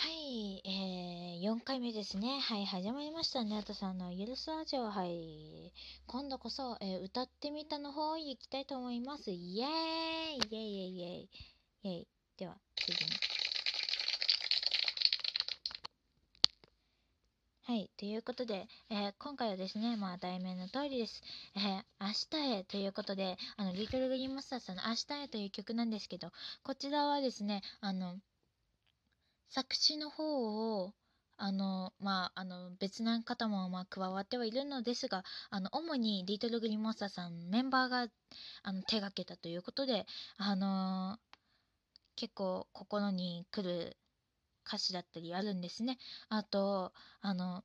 はい、えー、4回目ですね。はい、始まりましたね。あとさんのゆるすラジオ。はい。今度こそ、えー歌ってみたの方行きたいと思います。イエーイイエイイエイイエイイエイでは、次に。はい、ということで、えー今回はですね、まあ、題名の通りです。えー明日へということで、あの、リトルグリーンマスターさんの明日へという曲なんですけど、こちらはですね、あの、作詞の方をあのまああの別な方もまあ加わってはいるのですがあの主にリトルグリーンモンスターさんメンバーがあの手がけたということであの結構心に来る歌詞だったりあるんですね。あとあの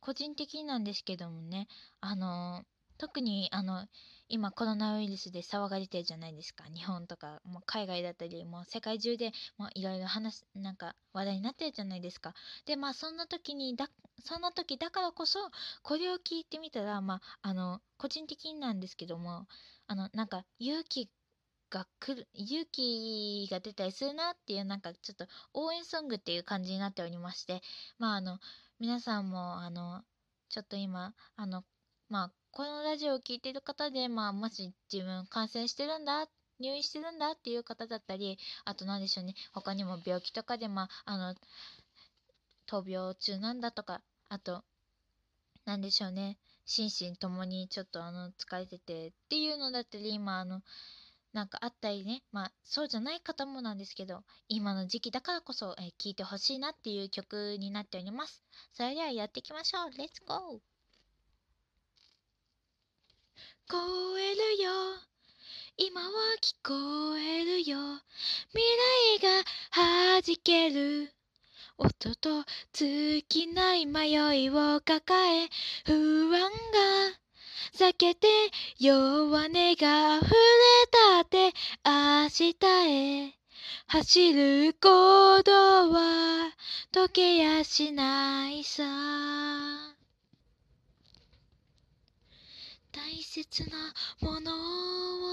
個人的になんですけどもねあの特にあの今コロナウイルスで騒がれてるじゃないですか。日本とかもう海外だったりもう世界中でいろいろ話なんか話題になってるじゃないですか。でまあそんな時にだそんな時だからこそこれを聞いてみたらまああの個人的になんですけどもあのなんか勇気が来る勇気が出たりするなっていうなんかちょっと応援ソングっていう感じになっておりましてまああの皆さんもあのちょっと今あのまあこのラジオを聞いてる方で、まあ、もし自分感染してるんだ入院してるんだっていう方だったりあと何でしょうね他にも病気とかで、まあ、あの闘病中なんだとかあと何でしょうね心身ともにちょっとあの疲れててっていうのだったり今あのなんかあったりねまあそうじゃない方もなんですけど今の時期だからこそ、えーいてほしいなっていう曲になっております。それではやっていきましょう。レッツゴーこえるよ。今は聞こえるよ。未来が弾ける。音と尽きない迷いを抱え不安が避けて弱音が溢れたって明日へ。走る行動は溶けやしないさ。大切なもの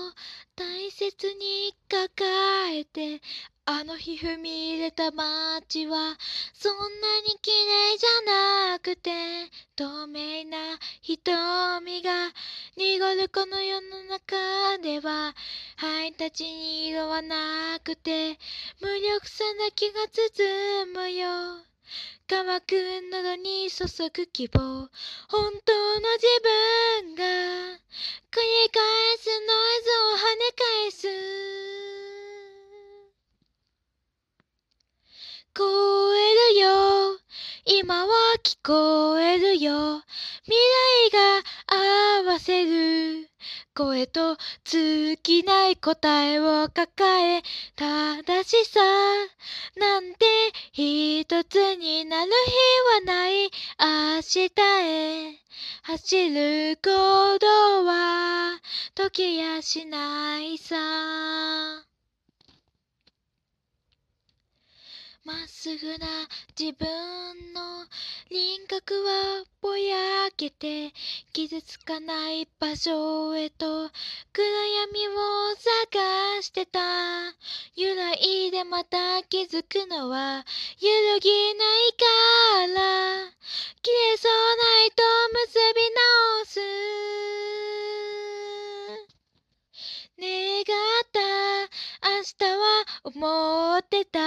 を大切に抱えてあの日踏み入れた街はそんなに綺麗じゃなくて透明な瞳が濁るこの世の中ではハイタチに色はなくて無力さだけが包むよ。乾く喉に注ぐ希望。本当の自分が繰り返すノイズを跳ね返す。聞こえるよ。今は聞こえるよ。未来が合わせる。声と尽きない答えを抱え正しさなんて一つになる日はない。明日へ走る行動は時やしないさ。まっすぐな自分の輪郭はぼやけて傷つかない場所へと暗闇を探してた。揺らいでまた気づくのは揺るぎないから。切れそうな糸結び直す。願った。明日は思ってた。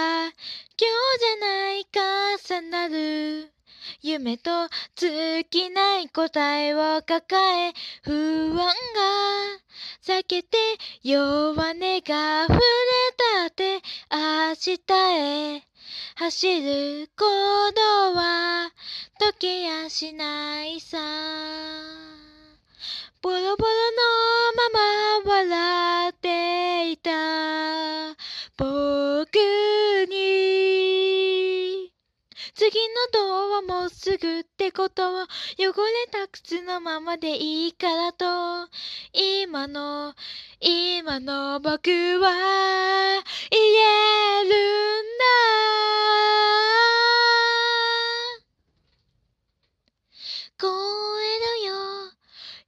今日じゃない重なる。夢と尽きない答えを抱え不安が避けて弱音が溢れたって明日へ。走る行動は溶けやしないさ。ボロボロのまま笑っていた。僕に次のドアもうすぐってことは汚れた靴のままでいいからと。今の今の僕は言えるんだ。聞こえるよ。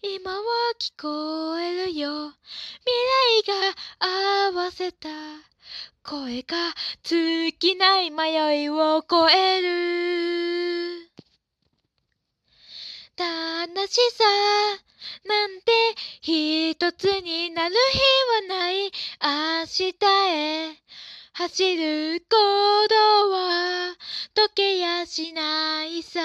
今は聞こえるよ。未来が合わせた。声が尽きない迷いを超える。楽しさなんて一つになる日はない。明日へ。走る行動は溶けやしないさ。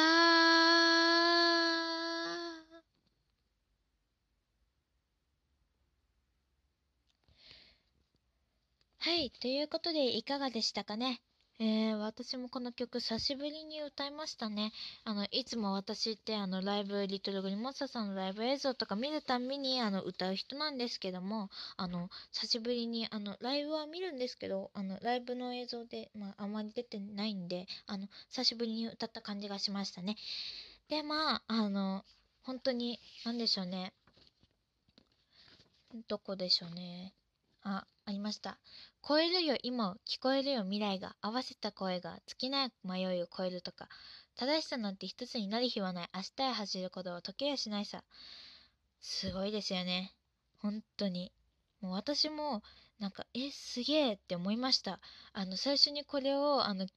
はい、ということでいかがでしたかね？えー、私もこの曲久しぶりに歌いましたね。あの、いつも私ってあのライブ、リトルグリモッサさんのライブ映像とか見るたんびにあの歌う人なんですけども、あの、久しぶりにあのライブは見るんですけど、あの、ライブの映像で、まあ、あまり出てないんで、あの、久しぶりに歌った感じがしましたね。で、まあ、あの、本当に、なんでしょうね。どこでしょうね。あ、ありました。超えるよ今を聞こえるよ未来が合わせた声が尽きない迷いを超えるとか正しさなんて一つになる日はない。明日へ走ることを時計やしないさすごいですよね。本当に。もう私もなんかえすげえって思いました。あの最初にこれをあの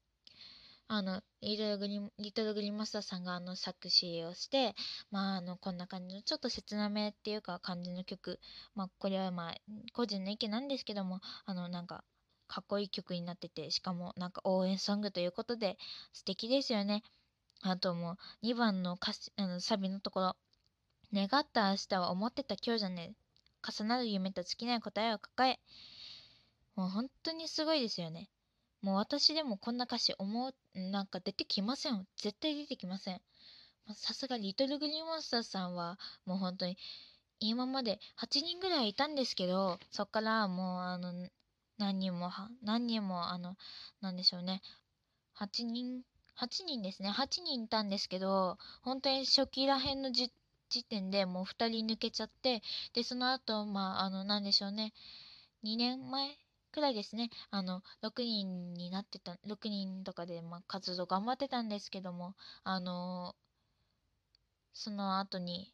あのリトルグリリトルグリマスターさんがあの作詞をして、まあ、あのこんな感じのちょっと切なめっていうか感じの曲、まあ、これはまあ個人の意見なんですけどもあのなんかかっこいい曲になっててしかもなんか応援ソングということで素敵ですよね。あともう2番の歌詞あのサビのところ。願った明日は思ってた今日じゃね重なる夢と尽きない答えを抱え。もう本当にすごいですよね。もう私でもこんな歌詞思う、なんか出てきません。絶対出てきません。さすがリトルグリーンモンスターさんはもう本当に今まで8人ぐらいいたんですけど、そっからもうあの、何人も、何人もあの、なんでしょうね。8人、8人ですね。8人いたんですけど、本当に初期らへんの時点でもう2人抜けちゃって、で、その後、まあ、あの、なんでしょうね。2年前くらいですね、あの、6人になってた、6人とかで、ま、活動頑張ってたんですけども、あのその後に、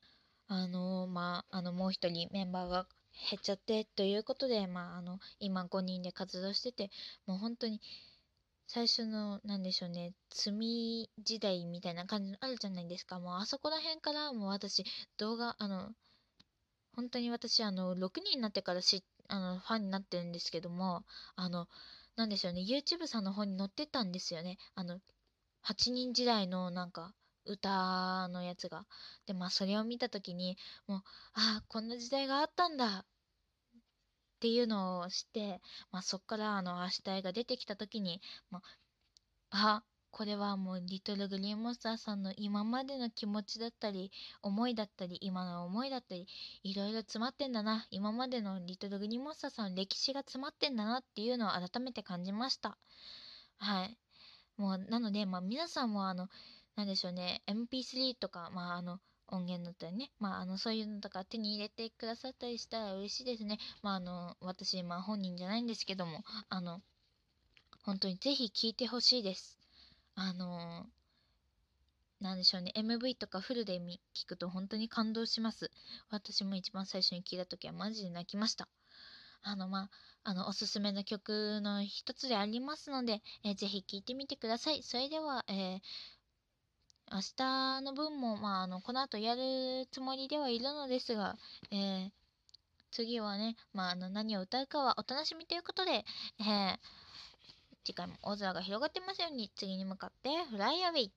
あのまあ、あの、もう一人メンバーが減っちゃってということで、まあ、あの、今5人で活動してて、もう本当に、最初の、なんでしょうね、積み時代みたいな感じのあるじゃないですか。もうあそこら辺からもう私、動画、あの、本当に私、あの、6人になってから知っあの、ファンになってるんですけども、あの、なんでしょうね、YouTube さんの方に載ってたんですよね。あの、8人時代のなんか、歌のやつが。で、まあ、それを見たときに、もう、ああ、こんな時代があったんだっていうのをして、まあ、そっから、あの、明日絵が出てきたときに、まあ、あ、これはもうリトルグリーンモンスターさんの今までの気持ちだったり思いだったり今の思いだったりいろいろ詰まってんだな。今までのリトルグリーンモンスターさんの歴史が詰まってんだなっていうのを改めて感じました。はい。もうなのでまあ皆さんもあのなんでしょうね。MP3 とかまああの音源だったりね、まあ、あのそういうのとか手に入れてくださったりしたら嬉しいですね。まあ、あの私、まあ、本人じゃないんですけどもあの本当にぜひ聴いてほしいです。あのー、なんでしょうね。MV とかフルで聞くと本当に感動します。私も一番最初に聞いた時はマジで泣きました。あのまああのおすすめの曲の一つでありますので、えー、ぜひ聴いてみてください。それでは、えー、明日の分も、まあ、あのこの後やるつもりではいるのですが、えー、次はね、まあ、あの何を歌うかはお楽しみということで、えー次回も大空が広がってますように次に向かってフライアウェイ。